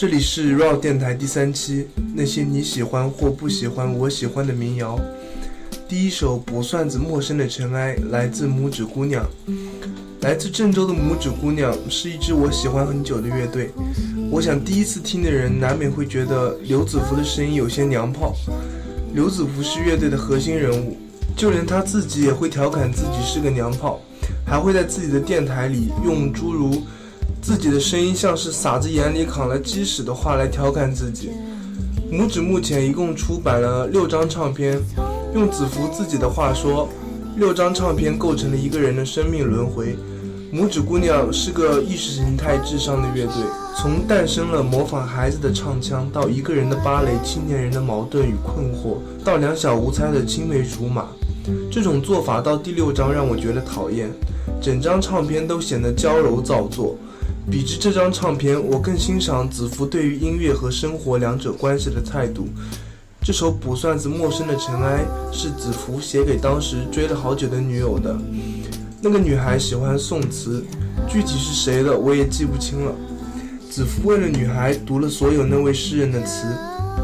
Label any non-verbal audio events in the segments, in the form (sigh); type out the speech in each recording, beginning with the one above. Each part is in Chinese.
这里是 RAW 电台第三期，那些你喜欢或不喜欢我喜欢的民谣。第一首《卜算子》，陌生的尘埃，来自拇指姑娘。来自郑州的拇指姑娘是一支我喜欢很久的乐队。我想第一次听的人难免会觉得刘子福的声音有些娘炮。刘子福是乐队的核心人物，就连他自己也会调侃自己是个娘炮，还会在自己的电台里用诸如。自己的声音像是傻子眼里扛了鸡屎的话来调侃自己。拇指目前一共出版了六张唱片，用子福自己的话说，六张唱片构成了一个人的生命轮回。拇指姑娘是个意识形态至上的乐队，从诞生了模仿孩子的唱腔，到一个人的芭蕾，青年人的矛盾与困惑，到两小无猜的青梅竹马，这种做法到第六章让我觉得讨厌，整张唱片都显得娇柔造作。比之这张唱片，我更欣赏子福对于音乐和生活两者关系的态度。这首《卜算子》陌生的尘埃是子福写给当时追了好久的女友的。那个女孩喜欢宋词，具体是谁的我也记不清了。子福为了女孩读了所有那位诗人的词，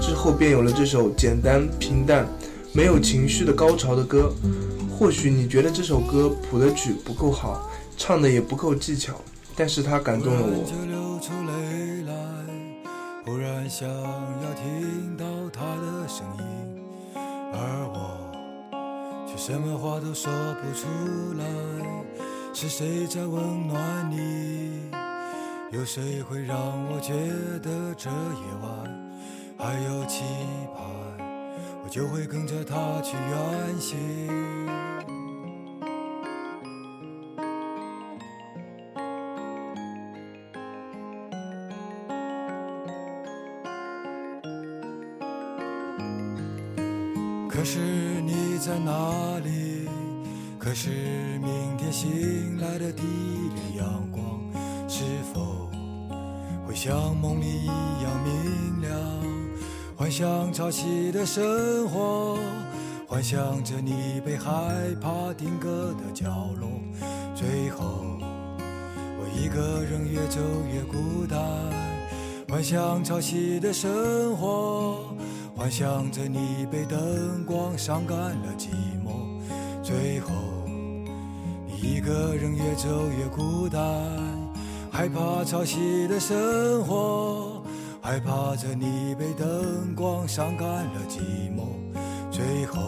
之后便有了这首简单平淡、没有情绪的高潮的歌。或许你觉得这首歌谱的曲不够好，唱的也不够技巧。但是他感动了我。就流出泪来，忽然想要听到他的声音，而我却什么话都说不出来。是谁在温暖你？有谁会让我觉得这夜晚还有期盼？我就会跟着他去远行。是你在哪里？可是明天醒来的第一缕阳光，是否会像梦里一样明亮？幻想潮汐的生活，幻想着你被害怕定格的角落，最后我一个人越走越孤单。幻想潮汐的生活。幻想着你被灯光伤感了寂寞，最后你一个人越走越孤单，害怕潮汐的生活，害怕着你被灯光伤感了寂寞，最后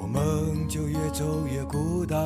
我们就越走越孤单。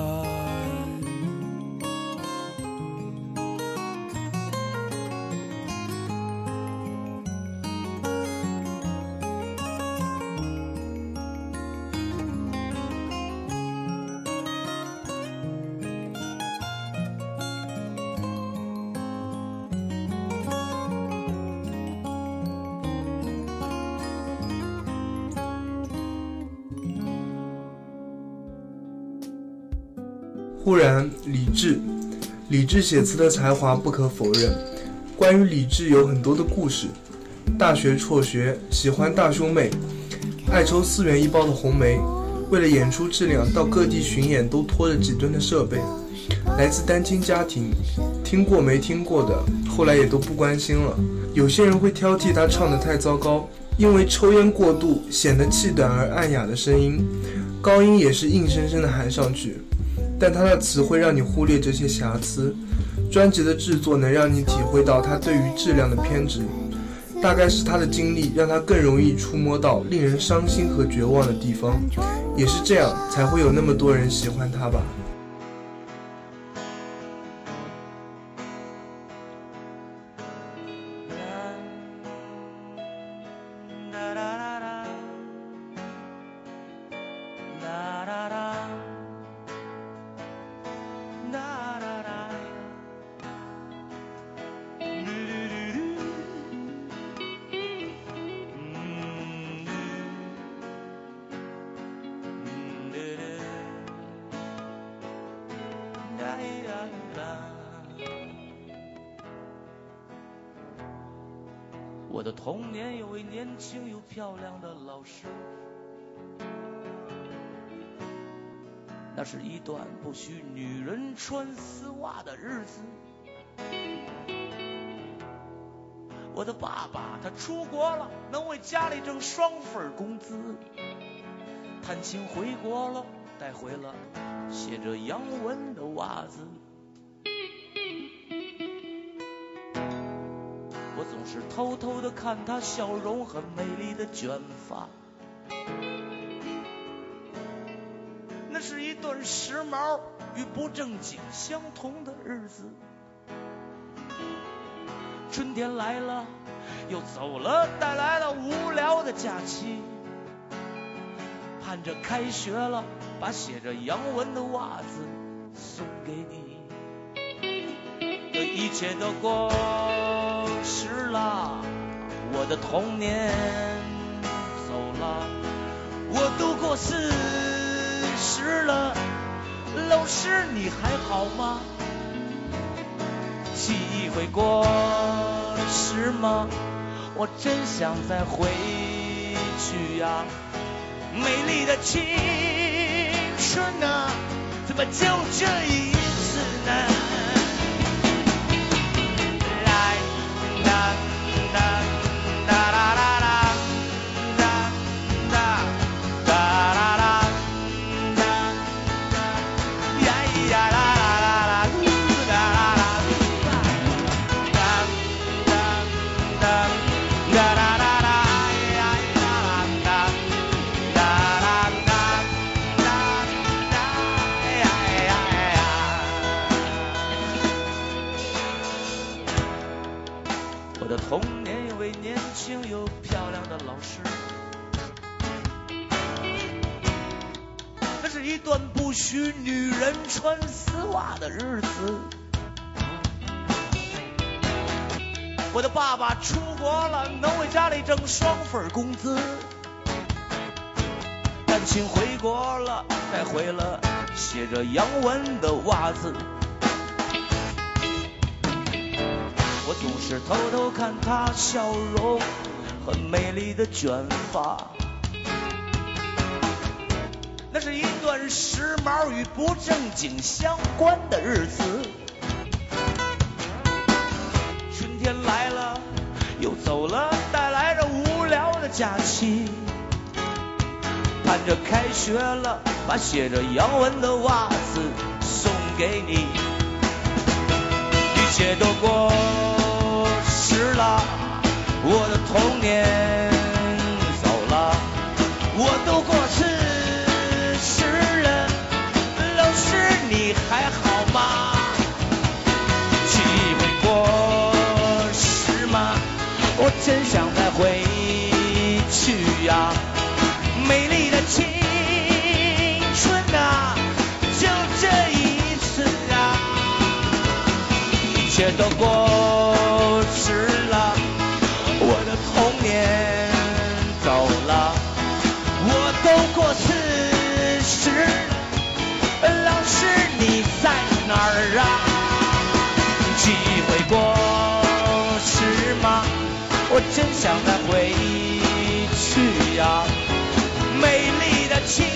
李志写词的才华不可否认。关于李志有很多的故事。大学辍学，喜欢大胸妹，爱抽四元一包的红梅。为了演出质量，到各地巡演都拖着几吨的设备。来自单亲家庭，听过没听过的，后来也都不关心了。有些人会挑剔他唱得太糟糕，因为抽烟过度显得气短而暗哑的声音。高音也是硬生生的含上去，但他的词会让你忽略这些瑕疵。专辑的制作能让你体会到他对于质量的偏执，大概是他的经历让他更容易触摸到令人伤心和绝望的地方，也是这样才会有那么多人喜欢他吧。我的童年有位年轻又漂亮的老师，那是一段不许女人穿丝袜的日子。我的爸爸他出国了，能为家里挣双份工资。探亲回国了，带回了写着洋文的袜子。是偷偷的看她笑容和美丽的卷发，那是一段时髦与不正经相同的日子。春天来了，又走了，带来了无聊的假期。盼着开学了，把写着洋文的袜子送给你。这一切都过了，我的童年走了，我都过四十了，老师你还好吗？记忆会过时吗？我真想再回去呀。美丽的青春啊，怎么就这一次呢？一段不许女人穿丝袜的日子。我的爸爸出国了，能为家里挣双份工资。探亲回国了，带回了写着洋文的袜子。我总是偷偷看她笑容和美丽的卷发，是一段时髦与不正经相关的日子。春天来了，又走了，带来着无聊的假期。盼着开学了，把写着洋文的袜子送给你。一切都过时了，我的童年走了，我都过真想再回去呀。我真想再回去呀。美丽的青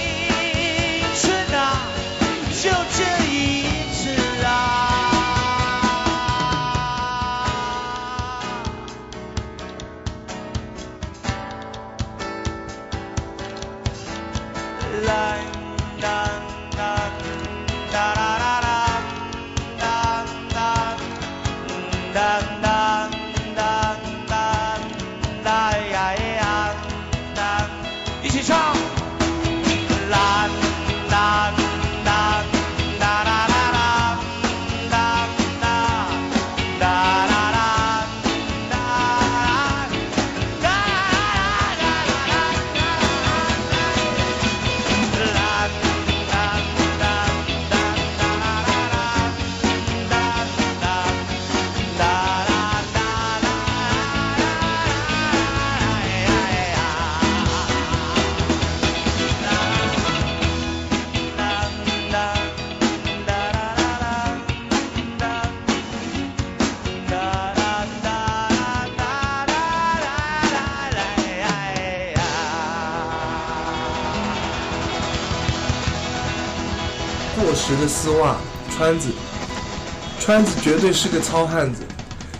川子绝对是个糙汉子，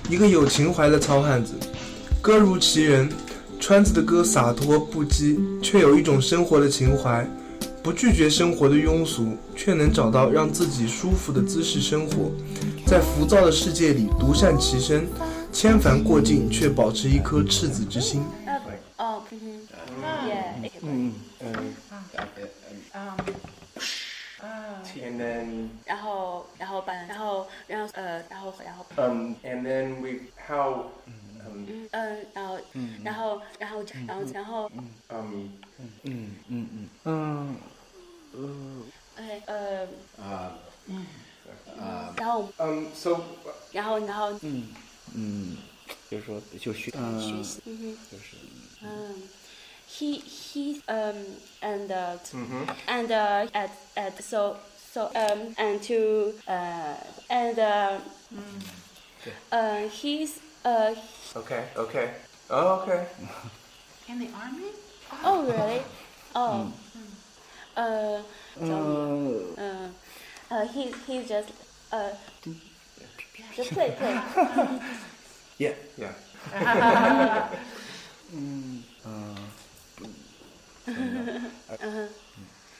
一个有情怀的糙汉子。歌如其人，川子的歌洒脱不羁，却有一种生活的情怀，不拒绝生活的庸俗，却能找到让自己舒服的姿势生活，在浮躁的世界里独善其身，千帆过尽却保持一颗赤子之心。后，然后，然后，然后， um, OK，呃，然后， um, so 然后，然后，嗯，就是说就学，学嗯，习，嗯哼，就是嗯，he he um and uh, Mhm. and uh, at at so so um and to uh and uh, uh he's uh okay, okay, oh, okay. in the army? oh really? Oh. Uh so, uh uh he he just uh just play play. (laughs) yeah，Yeah. (laughs)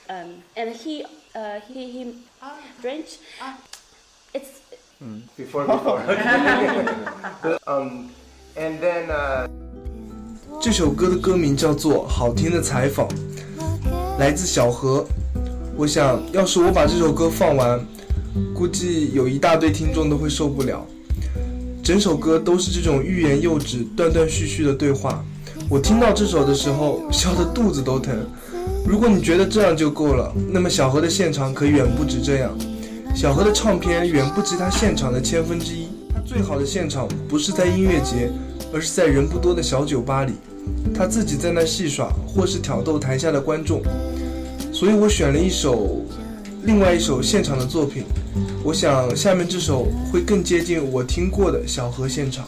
um and he uh he he French it's Before, before. (laughs) um, and then, uh, 这首歌的歌名叫做《好听的采访》，来自小何。我想要是我把这首歌放完，估计有一大堆听众都会受不了。整首歌都是这种欲言又止、断断续续的对话。我听到这首的时候，笑得肚子都疼。如果你觉得这样就够了，那么小何的现场可远不止这样。小何的唱片远不及他现场的千分之一。他最好的现场不是在音乐节，而是在人不多的小酒吧里，他自己在那戏耍，或是挑逗台下的观众。所以我选了一首，另外一首现场的作品。我想下面这首会更接近我听过的小河现场。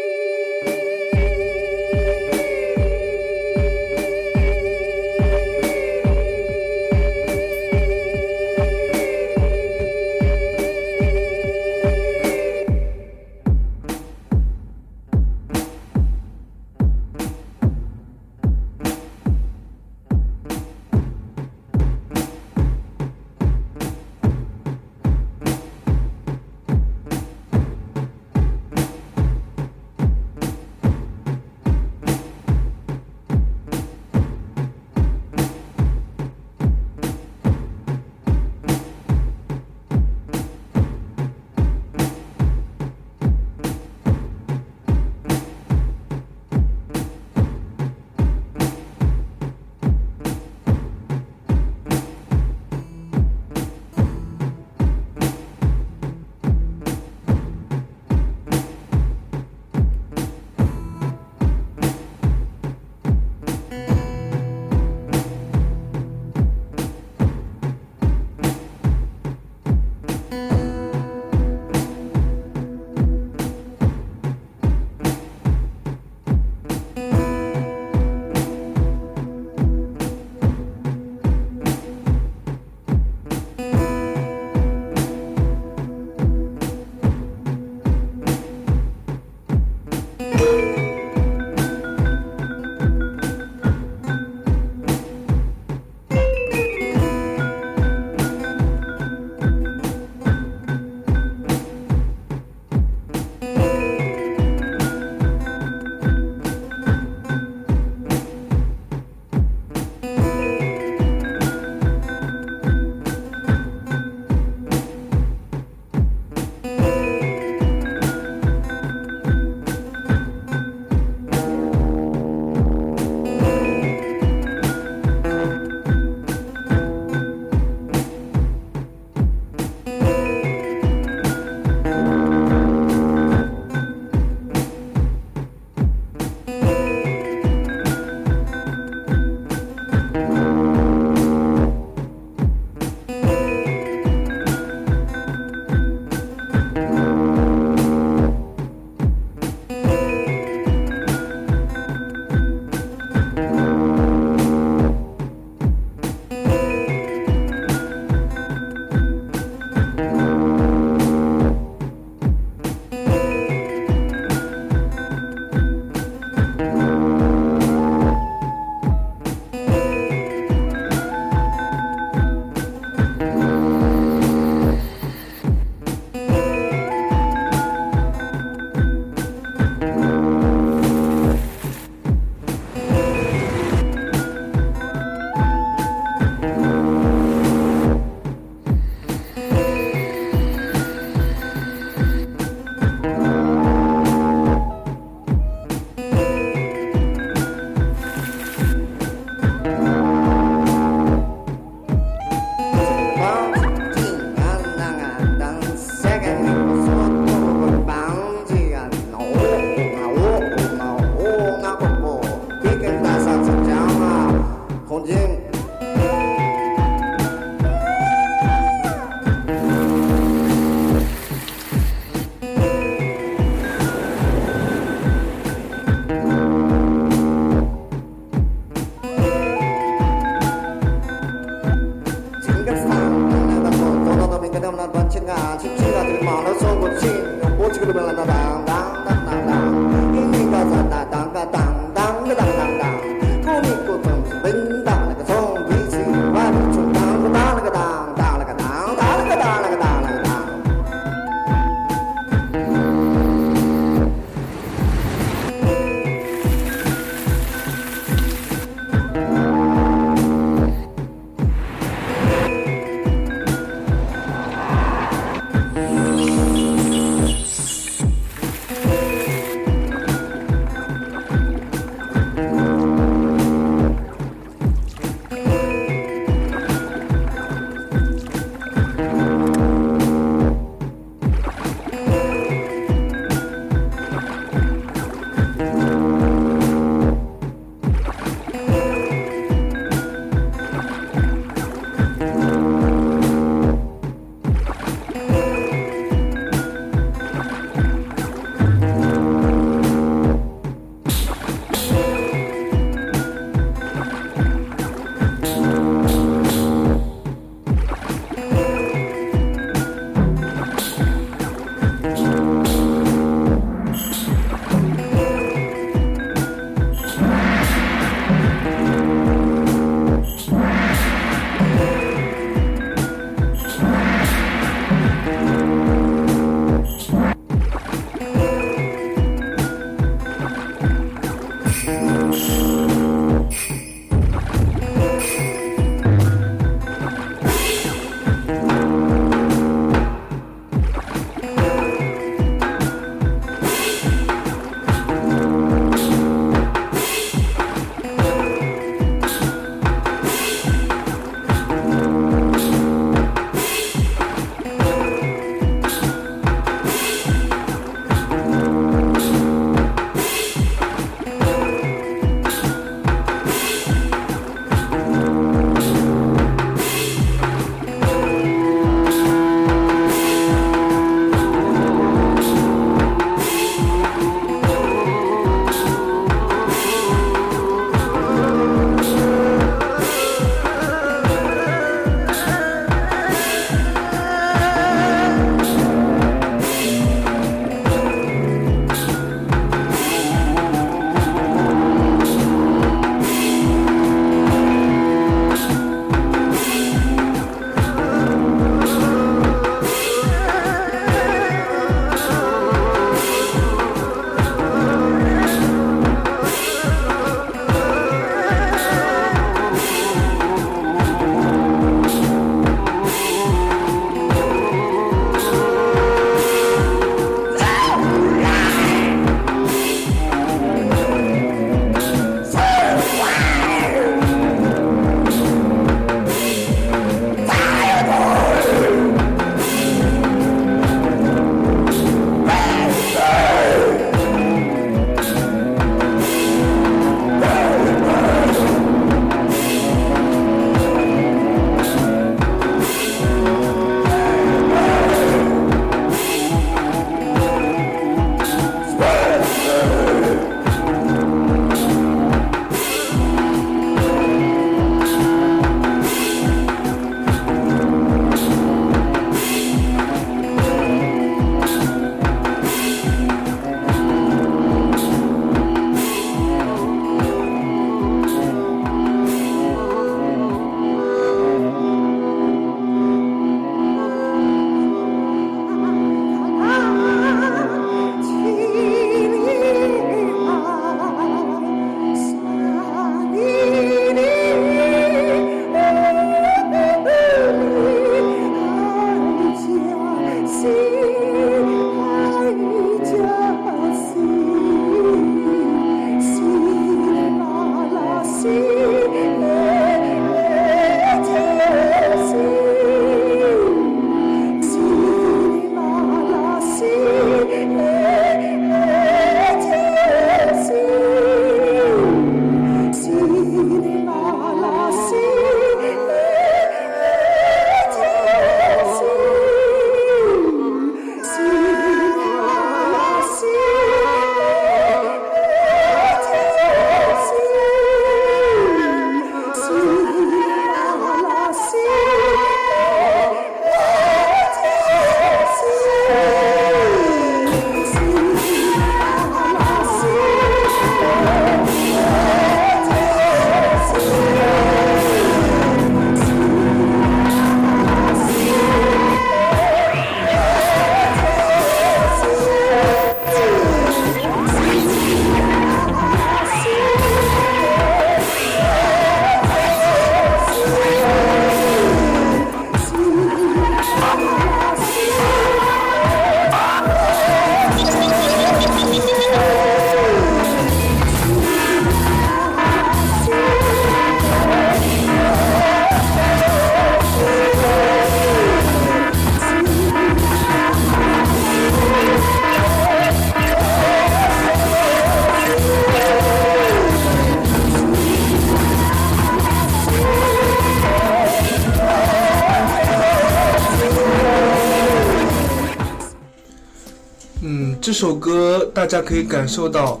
这首歌大家可以感受到，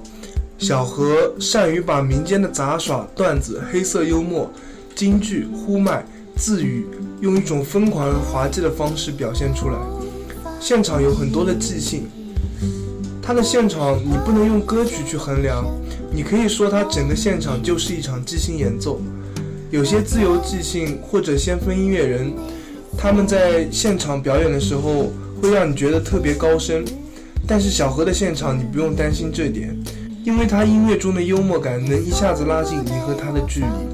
小何善于把民间的杂耍、段子、黑色幽默、京剧、呼麦、自语，用一种疯狂而滑稽的方式表现出来。现场有很多的即兴，他的现场你不能用歌曲去衡量，你可以说他整个现场就是一场即兴演奏。有些自由即兴或者先锋音乐人，他们在现场表演的时候会让你觉得特别高深。但是小何的现场，你不用担心这点，因为他音乐中的幽默感能一下子拉近你和他的距离。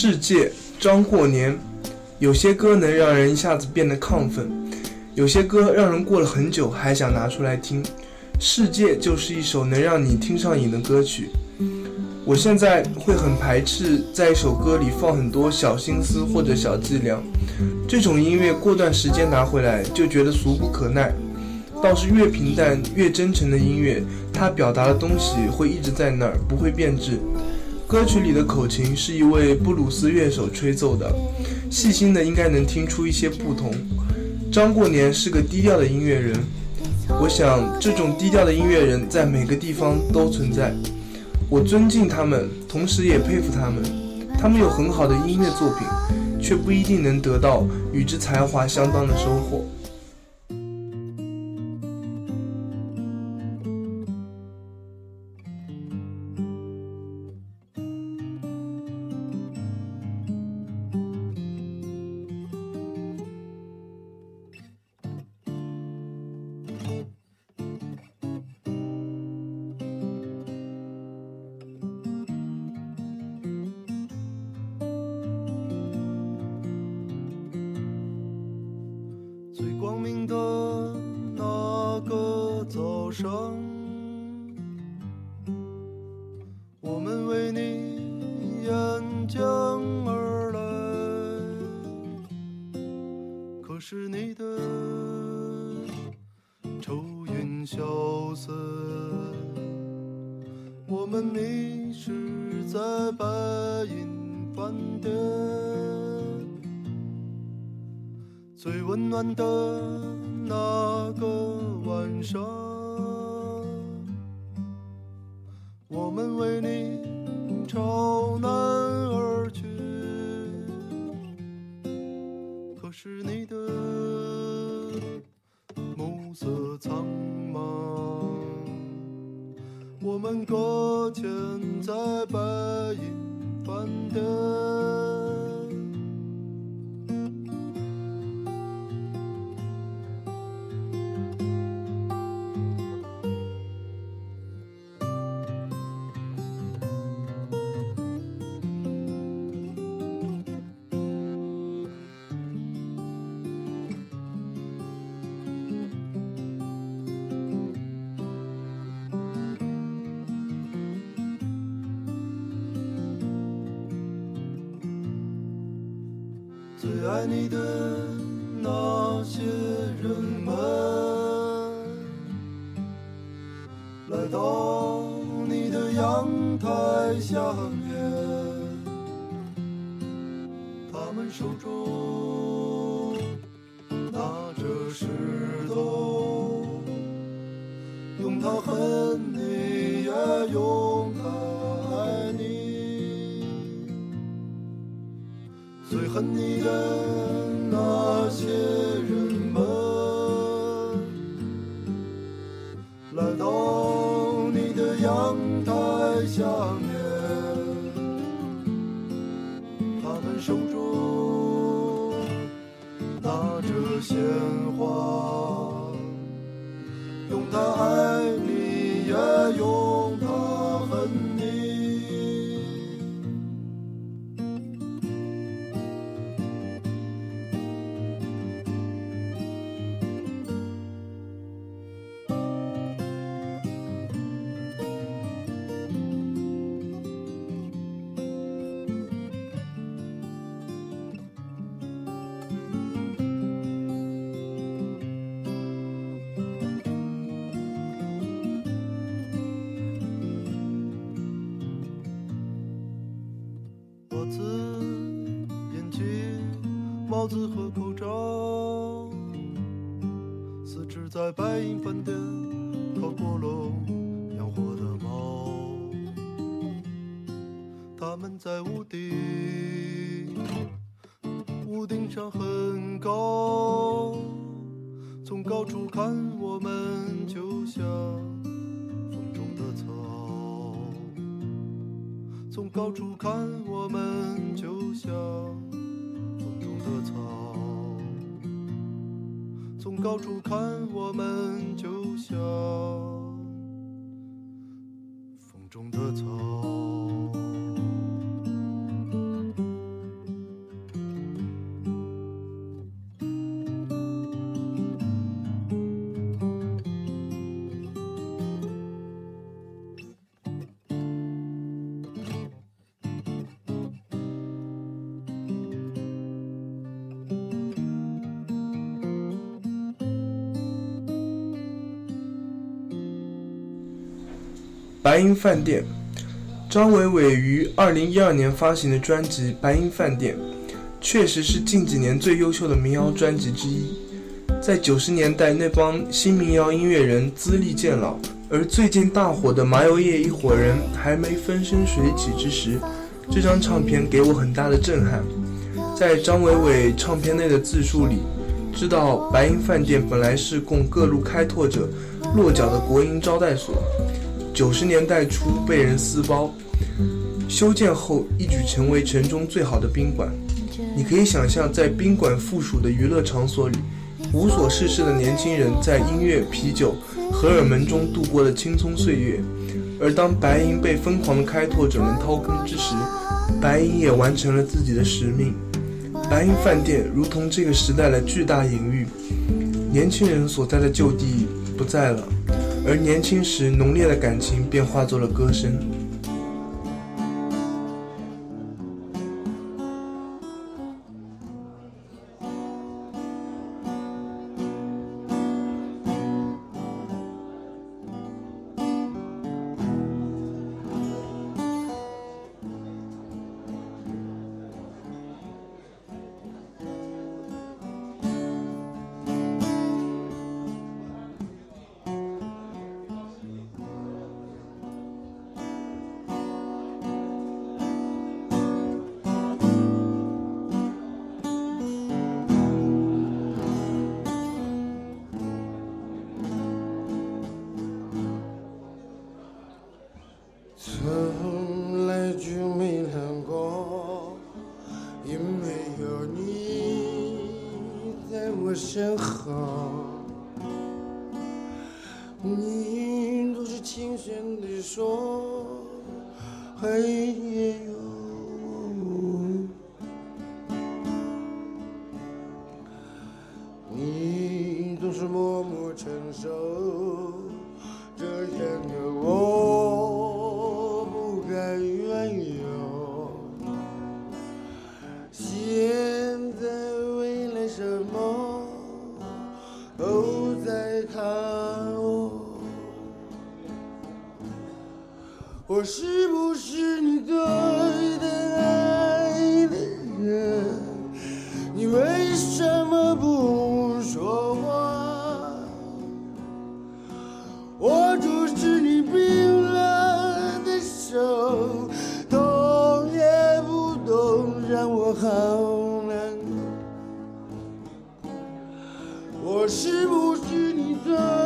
世界张过年，有些歌能让人一下子变得亢奋，有些歌让人过了很久还想拿出来听。世界就是一首能让你听上瘾的歌曲。我现在会很排斥在一首歌里放很多小心思或者小伎俩，这种音乐过段时间拿回来就觉得俗不可耐。倒是越平淡越真诚的音乐，它表达的东西会一直在那儿，不会变质。歌曲里的口琴是一位布鲁斯乐手吹奏的，细心的应该能听出一些不同。张过年是个低调的音乐人，我想这种低调的音乐人在每个地方都存在。我尊敬他们，同时也佩服他们。他们有很好的音乐作品，却不一定能得到与之才华相当的收获。最温暖的那个晚上，我们为你朝南而去。可是你的暮色苍茫，我们搁浅在白银饭店。帽子和口罩，四只在白银饭店烤过笼养活的猫，它们在屋顶，屋顶上很高，从高处看我们就像风中的草。从高处看，白银饭店，张伟伟于二零一二年发行的专辑《白银饭店》，确实是近几年最优秀的民谣专辑之一。在九十年代，那帮新民谣音乐人资历渐老，而最近大火的麻油叶一伙人还没风生水起之时，这张唱片给我很大的震撼。在张伟伟唱片内的自述里，知道白银饭店本来是供各路开拓者落脚的国营招待所，九十年代初被人撕包，修建后一举成为城中最好的宾馆。你可以想象，在宾馆附属的娱乐场所里。无所事事的年轻人在音乐、啤酒、荷尔蒙中度过了青葱岁月，而当白银被疯狂的开拓者们掏空之时，白银也完成了自己的使命。白银饭店如同这个时代的巨大隐喻，年轻人所在的旧地不在了，而年轻时浓烈的感情便化作了歌声。不是你的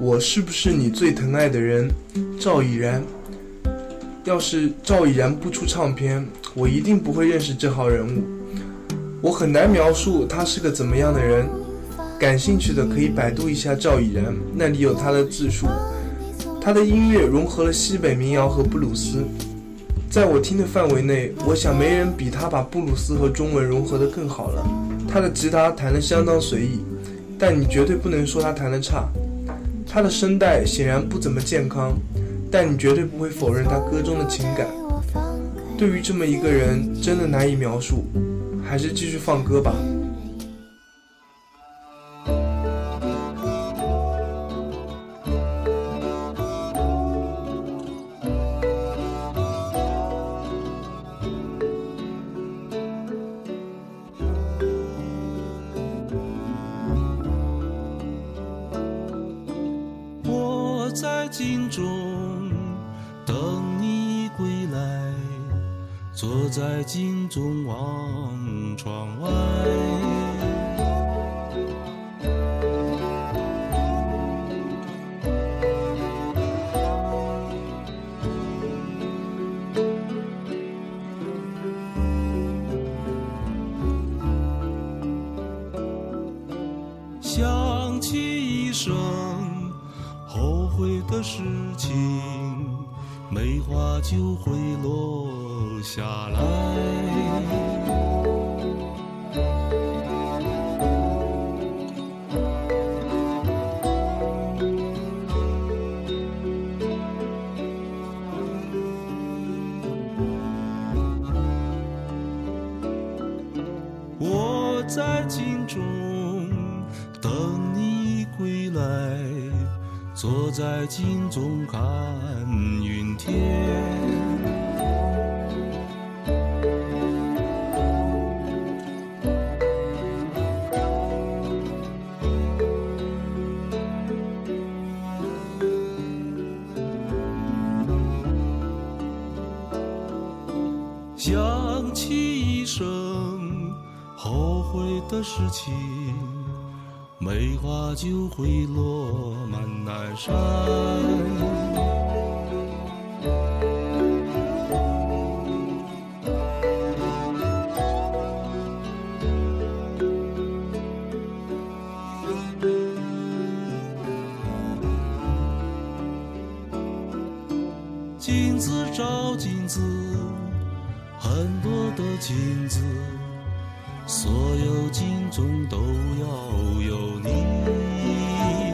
我是不是你最疼爱的人？赵以然。要是赵以然不出唱片，我一定不会认识这号人物。我很难描述他是个怎么样的人。感兴趣的可以百度一下赵以然，那里有他的自述。他的音乐融合了西北民谣和布鲁斯，在我听的范围内，我想没人比他把布鲁斯和中文融合得更好了。他的吉他弹得相当随意，但你绝对不能说他弹得差。他的声带显然不怎么健康，但你绝对不会否认他歌中的情感。对于这么一个人，真的难以描述，还是继续放歌吧。会落满南山。镜子照镜子，很多的镜子，所有镜中都要有你。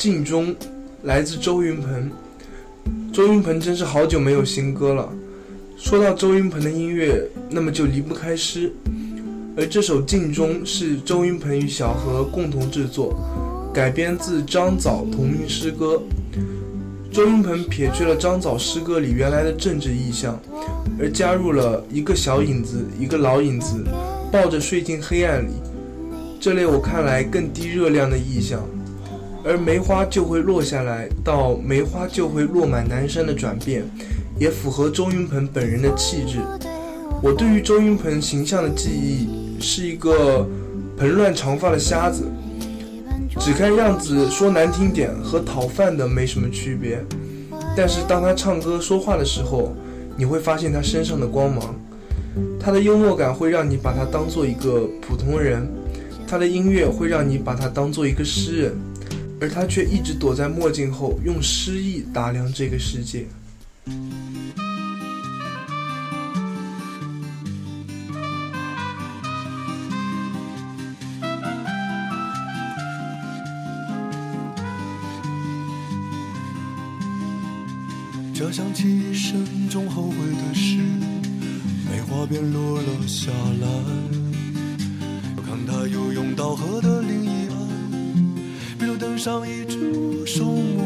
镜中》来自周云鹏。周云鹏真是好久没有新歌了。说到周云鹏的音乐，那么就离不开诗。而这首《镜中》是周云鹏与小何共同制作，改编自张枣同名诗歌。周云鹏撇去了张枣诗歌里原来的政治意象，而加入了一个小影子，一个老影子，抱着睡进黑暗里，这类我看来更低热量的意象。而梅花就会落下来，到梅花就会落满南山的转变，也符合周云鹏本人的气质。我对于周云鹏形象的记忆是一个蓬乱长发的瞎子，只看样子说难听点和讨饭的没什么区别，但是当他唱歌说话的时候，你会发现他身上的光芒。他的幽默感会让你把他当做一个普通人，他的音乐会让你把他当做一个诗人。而他却一直躲在墨镜后，用诗意打量这个世界。这想起一生中后悔的事，梅花便落了下来。我看他游泳到河的，上一株松木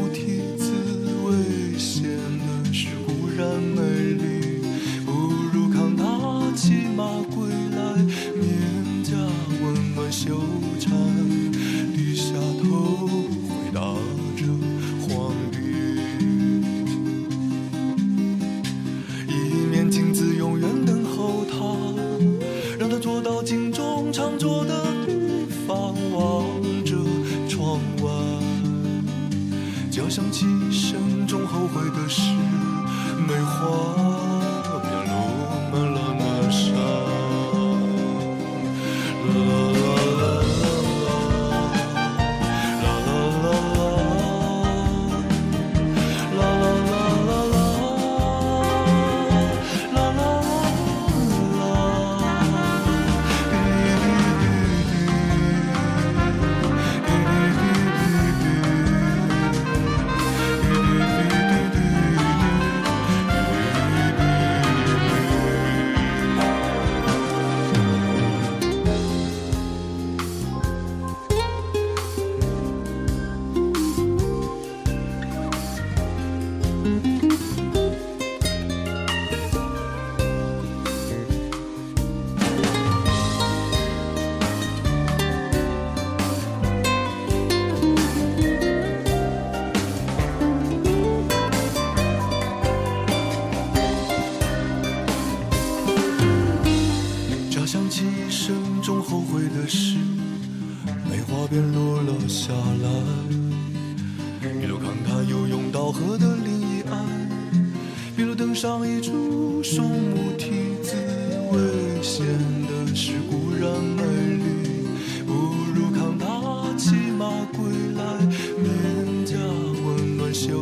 落了下来。一路看他游泳到河的另一岸，一路登上一处松木梯子，危险的是固然美丽，不如看他骑马归来，面颊温暖羞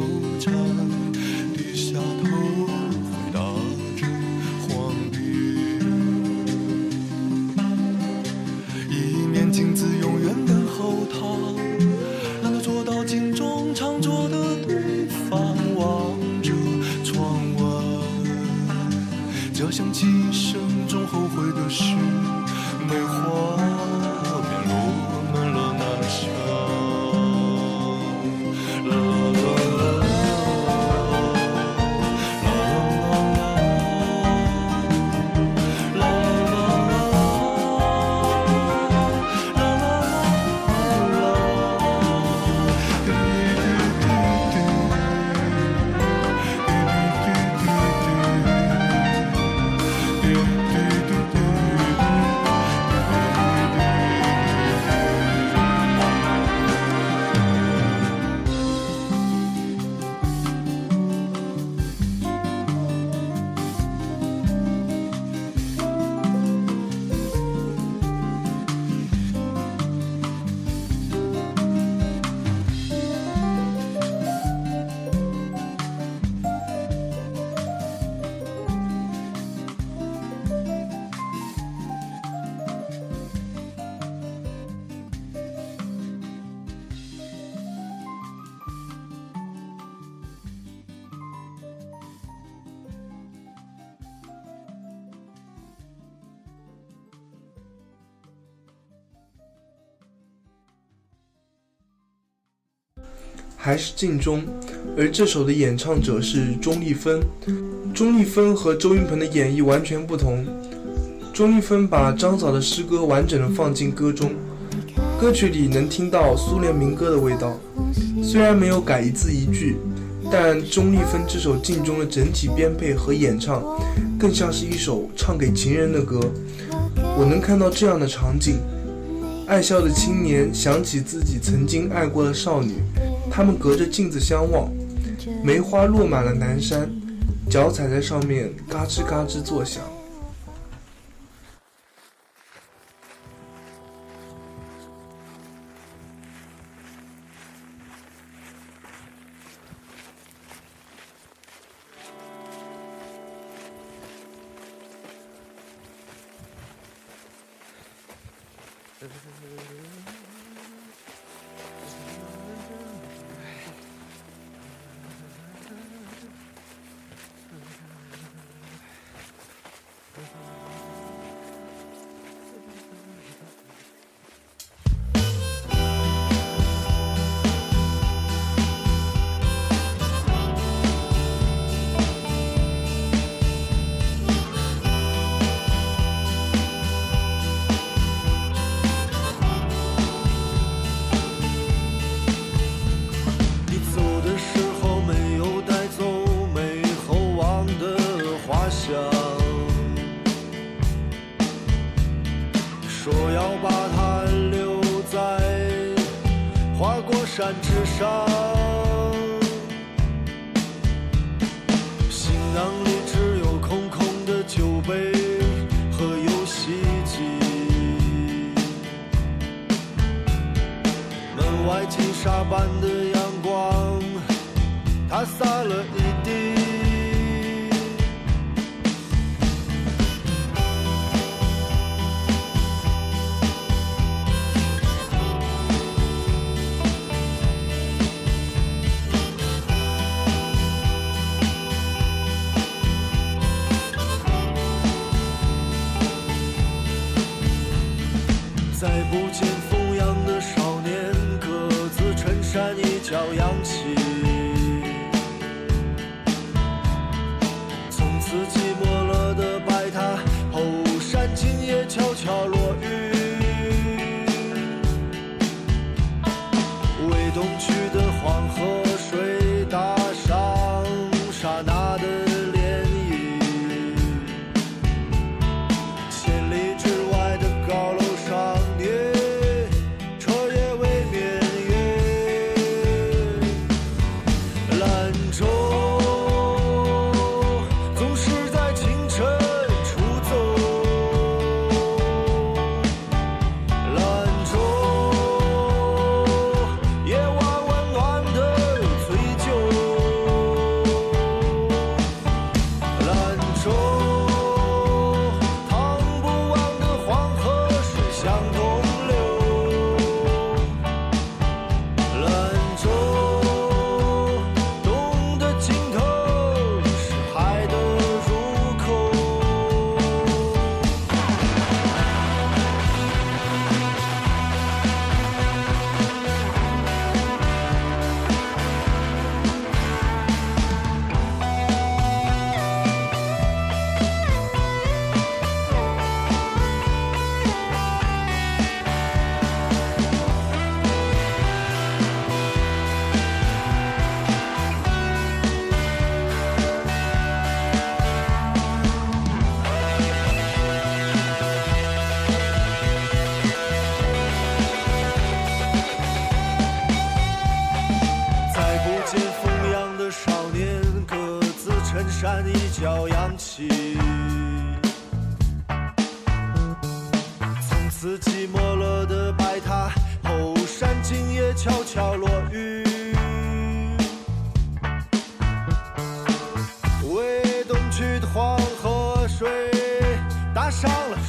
还是镜中，而这首的演唱者是钟立风。钟立风和周云鹏的演绎完全不同。钟立风把张枣的诗歌完整的放进歌中，歌曲里能听到苏联民歌的味道，虽然没有改一字一句，但钟立风这首镜中的整体编配和演唱，更像是一首唱给情人的歌。我能看到这样的场景：爱笑的青年想起自己曾经爱过的少女，他们隔着镜子相望，梅花落满了南山，脚踩在上面嘎吱嘎吱作响。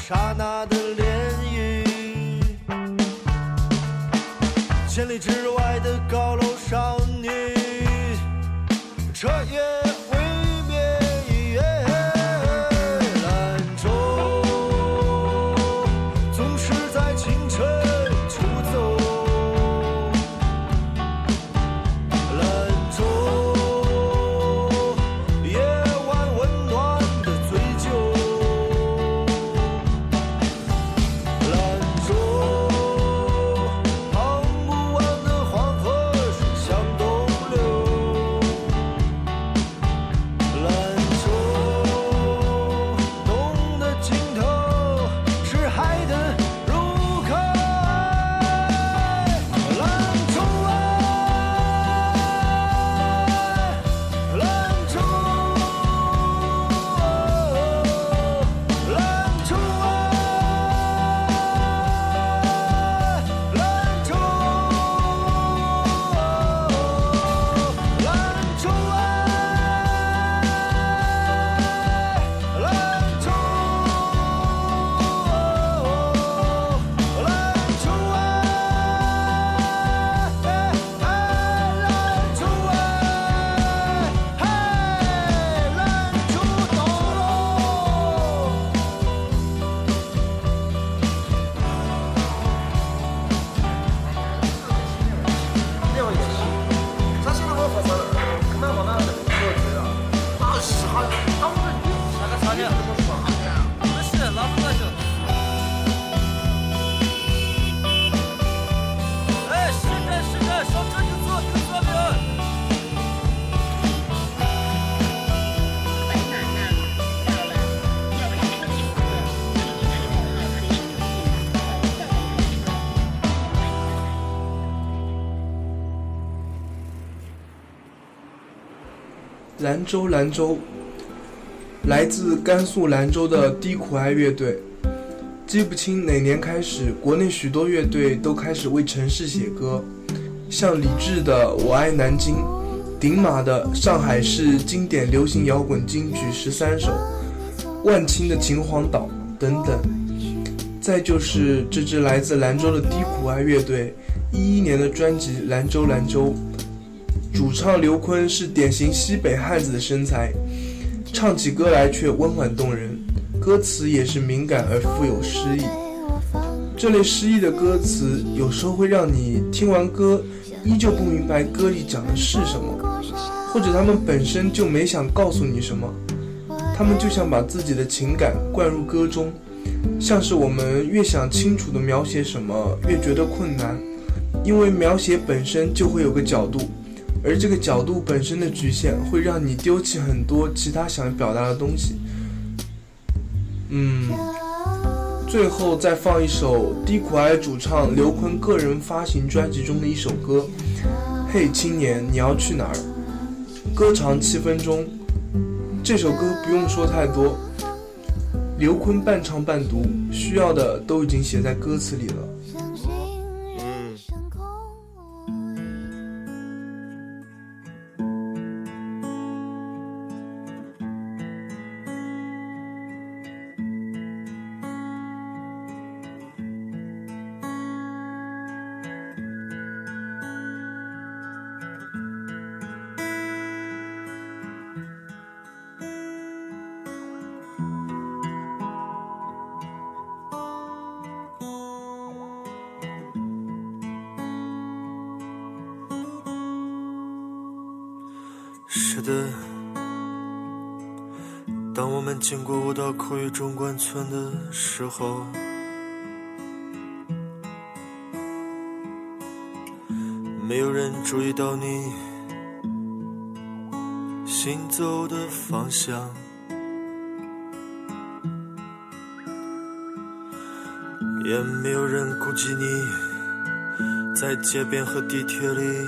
刹那的涟漪。千里之外的高楼兰州，兰州，来自甘肃兰州的低苦艾乐队。记不清哪年开始，国内许多乐队都开始为城市写歌，像李志的《我爱南京》，顶马的《上海市经典流行摇滚金曲十三首》，万青的《秦皇岛》等等。再就是这支来自兰州的低苦艾乐队，一一年的专辑《兰州兰州》。主唱刘坤是典型西北汉子的身材，唱起歌来却温婉动人，歌词也是敏感而富有诗意。这类诗意的歌词有时候会让你听完歌依旧不明白歌里讲的是什么，或者他们本身就没想告诉你什么，他们就像把自己的情感灌入歌中，像是我们越想清楚的描写什么，越觉得困难，因为描写本身就会有个角度。而这个角度本身的局限，会让你丢弃很多其他想表达的东西。嗯，最后再放一首低苦艾主唱刘坤个人发行专辑中的一首歌《嘿青年你要去哪儿》，歌长七分钟。这首歌不用说太多，刘坤半唱半读，需要的都已经写在歌词里了。经过五道口与中关村的时候，没有人注意到你行走的方向，也没有人顾及你在街边和地铁里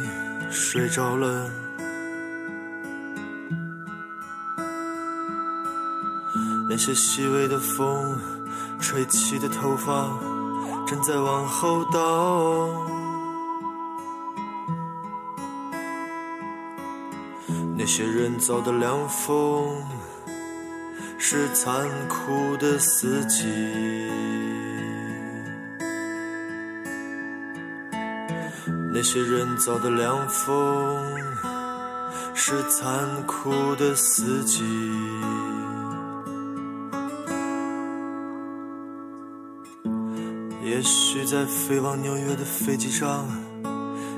睡着了。那些细微的风，吹起的头发正在往后倒。那些人造的凉风，是残酷的四季。那些人造的凉风，是残酷的四季。也许在飞往纽约的飞机上，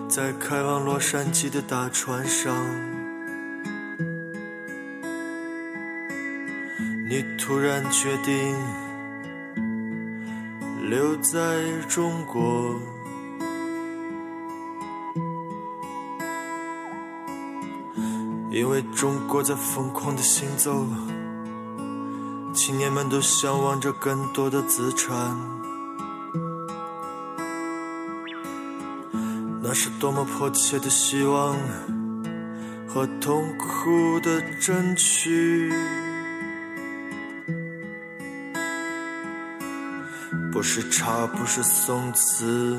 在开往洛杉矶的大船上，你突然决定留在中国，因为中国在疯狂的行走，青年们都向往着更多的资产。那是多么迫切的希望和痛苦的争取，不是茶，不是宋词，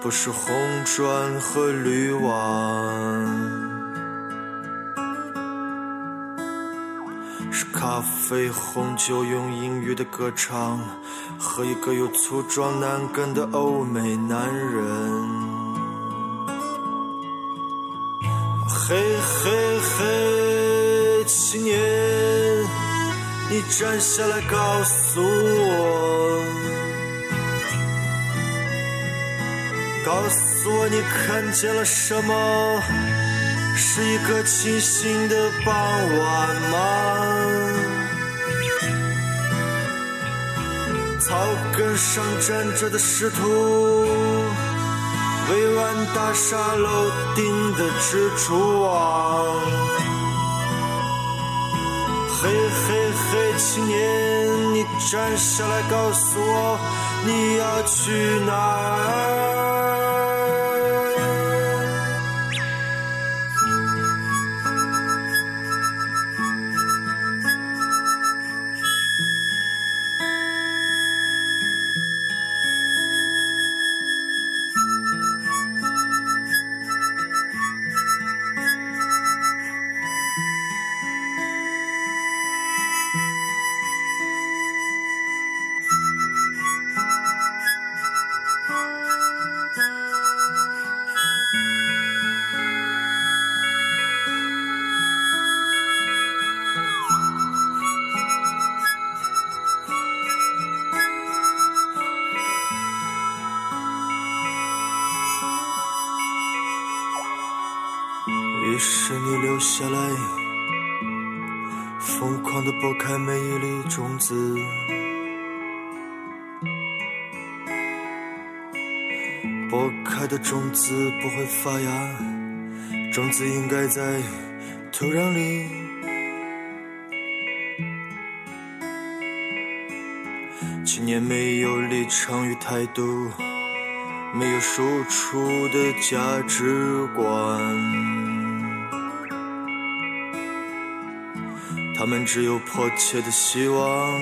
不是红砖和绿瓦，是咖啡、红酒，用英语的歌唱，和一个有粗壮男根的欧美男人。嘿嘿嘿，青年，你站下来告诉我，告诉我你看见了什么？是一个清醒的傍晚吗？草根上站着的使徒。蔚湾大厦楼顶的蜘蛛网，嘿嘿嘿，青年，你站下来告诉我，你要去哪儿？发芽，种子应该在土壤里。青年没有立场与态度，没有输出的价值观，他们只有迫切的希望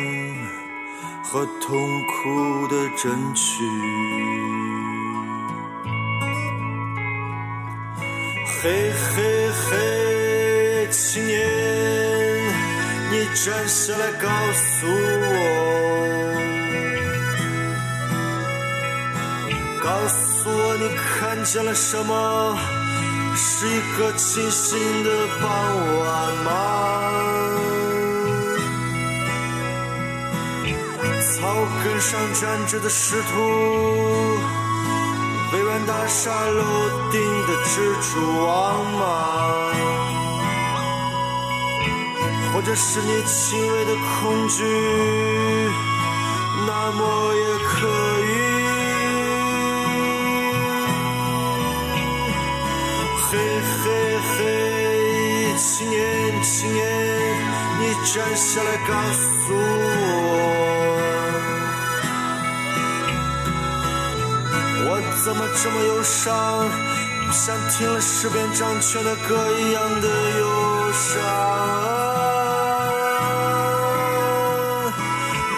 和痛苦的争取。嘿嘿嘿，青年，你站下来告诉我，告诉我你看见了什么？是一个清醒的傍晚吗？草根上站着的使徒。大厦楼顶的蜘蛛网吗？或者是你轻微的恐惧？那么也可以。嘿嘿嘿，青年青年，你站下来告诉我。怎么这么忧伤？像听了十遍张全的歌一样的忧伤。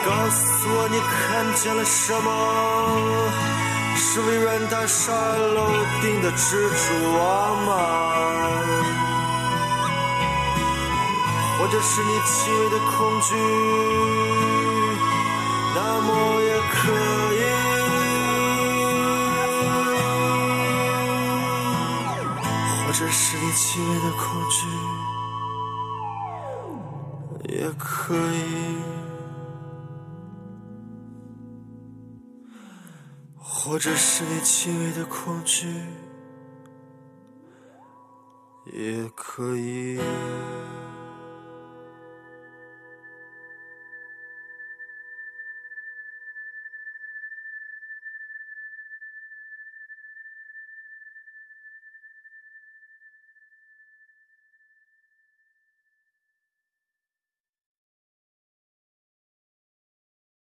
告诉我你看见了什么？是微软大厦楼顶的蜘蛛网吗？或者是你轻微的恐惧？那么者是你轻微的恐惧，也可以；或者是你轻微的恐惧，也可以。